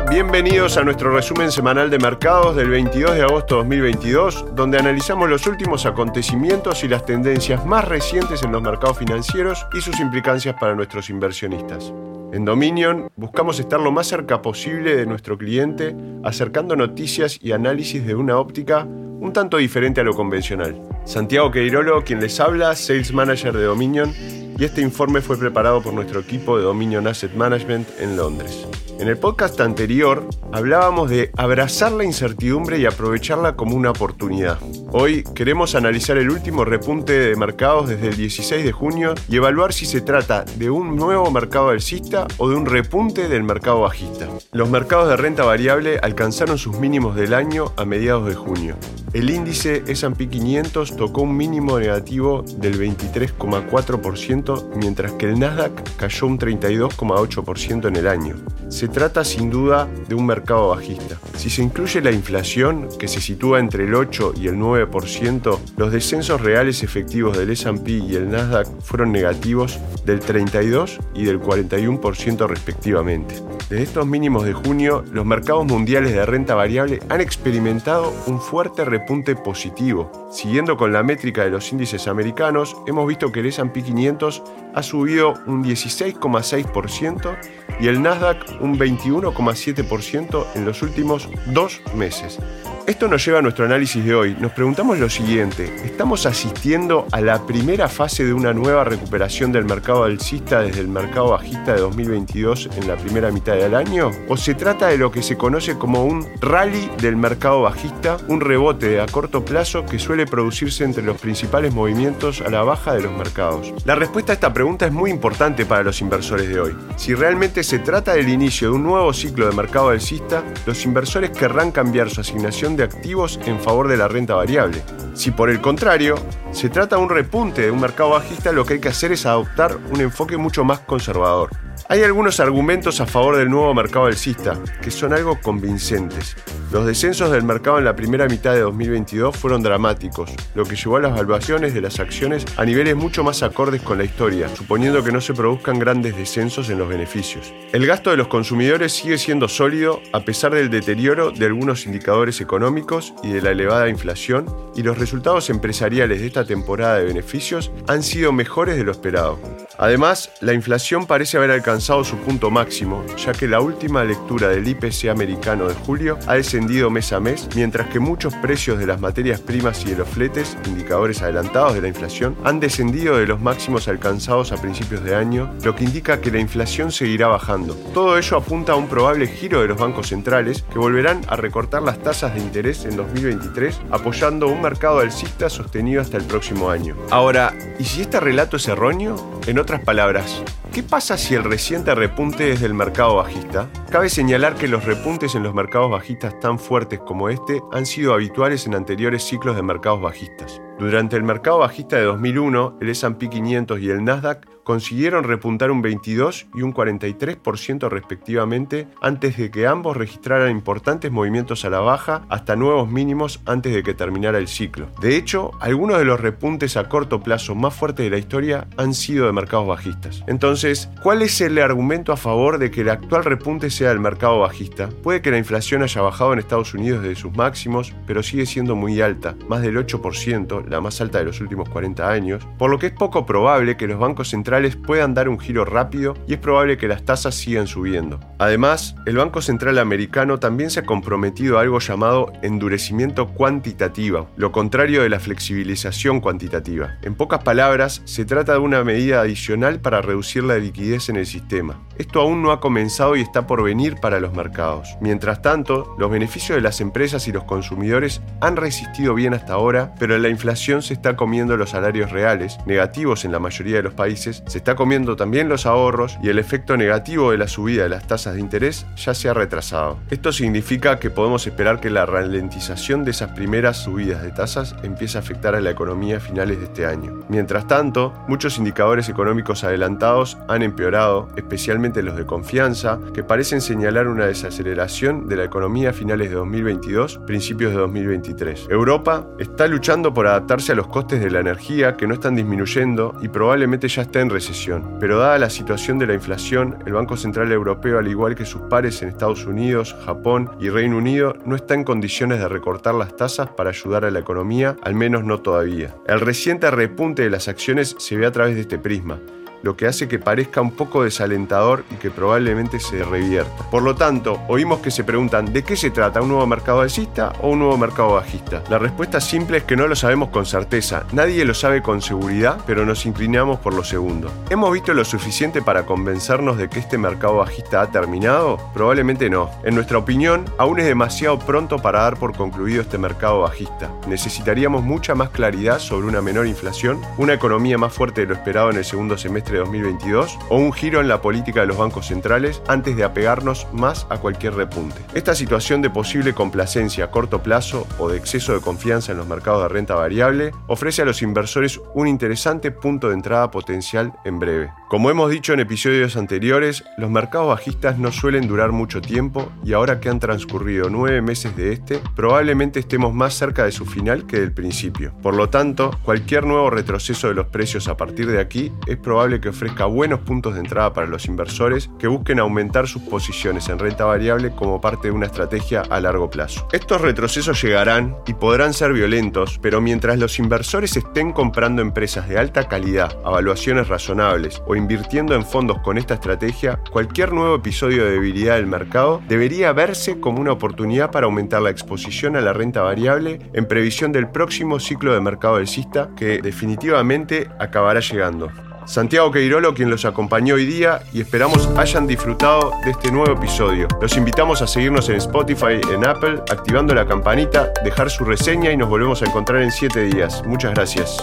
Bienvenidos a nuestro resumen semanal de mercados del 22 de agosto de 2022, donde analizamos los últimos acontecimientos y las tendencias más recientes en los mercados financieros y sus implicancias para nuestros inversionistas. En Dominion buscamos estar lo más cerca posible de nuestro cliente, acercando noticias y análisis de una óptica un tanto diferente a lo convencional. Santiago Queirolo, quien les habla, Sales Manager de Dominion, y este informe fue preparado por nuestro equipo de Dominion Asset Management en Londres. En el podcast anterior hablábamos de abrazar la incertidumbre y aprovecharla como una oportunidad. Hoy queremos analizar el último repunte de mercados desde el 16 de junio y evaluar si se trata de un nuevo mercado alcista o de un repunte del mercado bajista. Los mercados de renta variable alcanzaron sus mínimos del año a mediados de junio. El índice S&P 500 tocó un mínimo negativo del 23,4%, mientras que el Nasdaq cayó un 32,8% en el año. Se trata sin duda de un mercado bajista. Si se incluye la inflación, que se sitúa entre el 8 y el 9%, los descensos reales efectivos del S&P y el Nasdaq fueron negativos del 32 y del 41% respectivamente. Desde estos mínimos de junio, los mercados mundiales de renta variable han experimentado un fuerte repunte positivo. Siguiendo con la métrica de los índices americanos, hemos visto que el S&P 500 ha subido un 16,6% y el Nasdaq un 21,7% en los últimos dos meses. Esto nos lleva a nuestro análisis de hoy. Nos preguntamos lo siguiente, ¿estamos asistiendo a la primera fase de una nueva recuperación del mercado alcista desde el mercado bajista de 2022 en la primera mitad del año? ¿O se trata de lo que se conoce como un rally del mercado bajista, un rebote a corto plazo que suele producirse entre los principales movimientos a la baja de los mercados? La respuesta a esta pregunta es muy importante para los inversores de hoy. Si realmente se trata del inicio de un nuevo ciclo de mercado alcista, los inversores querrán cambiar su asignación de activos en favor de la renta variable. Si por el contrario se trata de un repunte de un mercado bajista, lo que hay que hacer es adoptar un enfoque mucho más conservador. Hay algunos argumentos a favor del nuevo mercado alcista que son algo convincentes. Los descensos del mercado en la primera mitad de 2022 fueron dramáticos, lo que llevó a las valuaciones de las acciones a niveles mucho más acordes con la historia, suponiendo que no se produzcan grandes descensos en los beneficios. El gasto de los consumidores sigue siendo sólido a pesar del deterioro de algunos indicadores económicos y de la elevada inflación, y los resultados empresariales de esta temporada de beneficios han sido mejores de lo esperado. Además, la inflación parece haber alcanzado su punto máximo, ya que la última lectura del IPC americano de julio ha descendido mes a mes, mientras que muchos precios de las materias primas y de los fletes, indicadores adelantados de la inflación, han descendido de los máximos alcanzados a principios de año, lo que indica que la inflación seguirá bajando. Todo ello apunta a un probable giro de los bancos centrales que volverán a recortar las tasas de interés en 2023, apoyando un mercado alcista sostenido hasta el próximo año. Ahora, ¿y si este relato es erróneo? En otras palabras, ¿qué pasa si el reciente repunte es del mercado bajista? Cabe señalar que los repuntes en los mercados bajistas tan fuertes como este han sido habituales en anteriores ciclos de mercados bajistas. Durante el mercado bajista de 2001, el S&P 500 y el Nasdaq consiguieron repuntar un 22 y un 43% respectivamente antes de que ambos registraran importantes movimientos a la baja hasta nuevos mínimos antes de que terminara el ciclo. De hecho, algunos de los repuntes a corto plazo más fuertes de la historia han sido de mercados bajistas. Entonces, ¿cuál es el argumento a favor de que el actual repunte sea del mercado bajista? Puede que la inflación haya bajado en Estados Unidos desde sus máximos, pero sigue siendo muy alta, más del 8%, la más alta de los últimos 40 años, por lo que es poco probable que los bancos centrales puedan dar un giro rápido y es probable que las tasas sigan subiendo. Además, el Banco Central Americano también se ha comprometido a algo llamado endurecimiento cuantitativo, lo contrario de la flexibilización cuantitativa. En pocas palabras, se trata de una medida adicional para reducir la liquidez en el sistema. Esto aún no ha comenzado y está por venir para los mercados. Mientras tanto, los beneficios de las empresas y los consumidores han resistido bien hasta ahora, pero la inflación se está comiendo los salarios reales, negativos en la mayoría de los países, se está comiendo también los ahorros y el efecto negativo de la subida de las tasas de interés ya se ha retrasado. Esto significa que podemos esperar que la ralentización de esas primeras subidas de tasas empiece a afectar a la economía a finales de este año. Mientras tanto, muchos indicadores económicos adelantados han empeorado, especialmente los de confianza, que parecen señalar una desaceleración de la economía a finales de 2022, principios de 2023. Europa está luchando por adaptarse a los costes de la energía que no están disminuyendo y probablemente ya estén recesión, pero dada la situación de la inflación, el Banco Central Europeo, al igual que sus pares en Estados Unidos, Japón y Reino Unido, no está en condiciones de recortar las tasas para ayudar a la economía, al menos no todavía. El reciente repunte de las acciones se ve a través de este prisma lo que hace que parezca un poco desalentador y que probablemente se revierta. Por lo tanto, oímos que se preguntan ¿de qué se trata? ¿Un nuevo mercado alcista o un nuevo mercado bajista? La respuesta simple es que no lo sabemos con certeza, nadie lo sabe con seguridad, pero nos inclinamos por lo segundo. ¿Hemos visto lo suficiente para convencernos de que este mercado bajista ha terminado? Probablemente no. En nuestra opinión, aún es demasiado pronto para dar por concluido este mercado bajista. Necesitaríamos mucha más claridad sobre una menor inflación, una economía más fuerte de lo esperado en el segundo semestre 2022 o un giro en la política de los bancos centrales antes de apegarnos más a cualquier repunte. Esta situación de posible complacencia a corto plazo o de exceso de confianza en los mercados de renta variable ofrece a los inversores un interesante punto de entrada potencial en breve. Como hemos dicho en episodios anteriores, los mercados bajistas no suelen durar mucho tiempo y ahora que han transcurrido nueve meses de este, probablemente estemos más cerca de su final que del principio. Por lo tanto, cualquier nuevo retroceso de los precios a partir de aquí es probable que ofrezca buenos puntos de entrada para los inversores que busquen aumentar sus posiciones en renta variable como parte de una estrategia a largo plazo. Estos retrocesos llegarán y podrán ser violentos, pero mientras los inversores estén comprando empresas de alta calidad, a valuaciones razonables o invirtiendo en fondos con esta estrategia, cualquier nuevo episodio de debilidad del mercado debería verse como una oportunidad para aumentar la exposición a la renta variable en previsión del próximo ciclo de mercado alcista que definitivamente acabará llegando. Santiago Queirolo quien los acompañó hoy día y esperamos hayan disfrutado de este nuevo episodio. Los invitamos a seguirnos en Spotify, en Apple, activando la campanita, dejar su reseña y nos volvemos a encontrar en 7 días. Muchas gracias.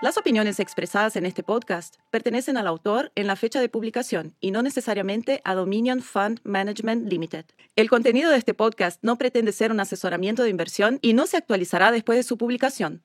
Las opiniones expresadas en este podcast pertenecen al autor en la fecha de publicación y no necesariamente a Dominion Fund Management Limited. El contenido de este podcast no pretende ser un asesoramiento de inversión y no se actualizará después de su publicación.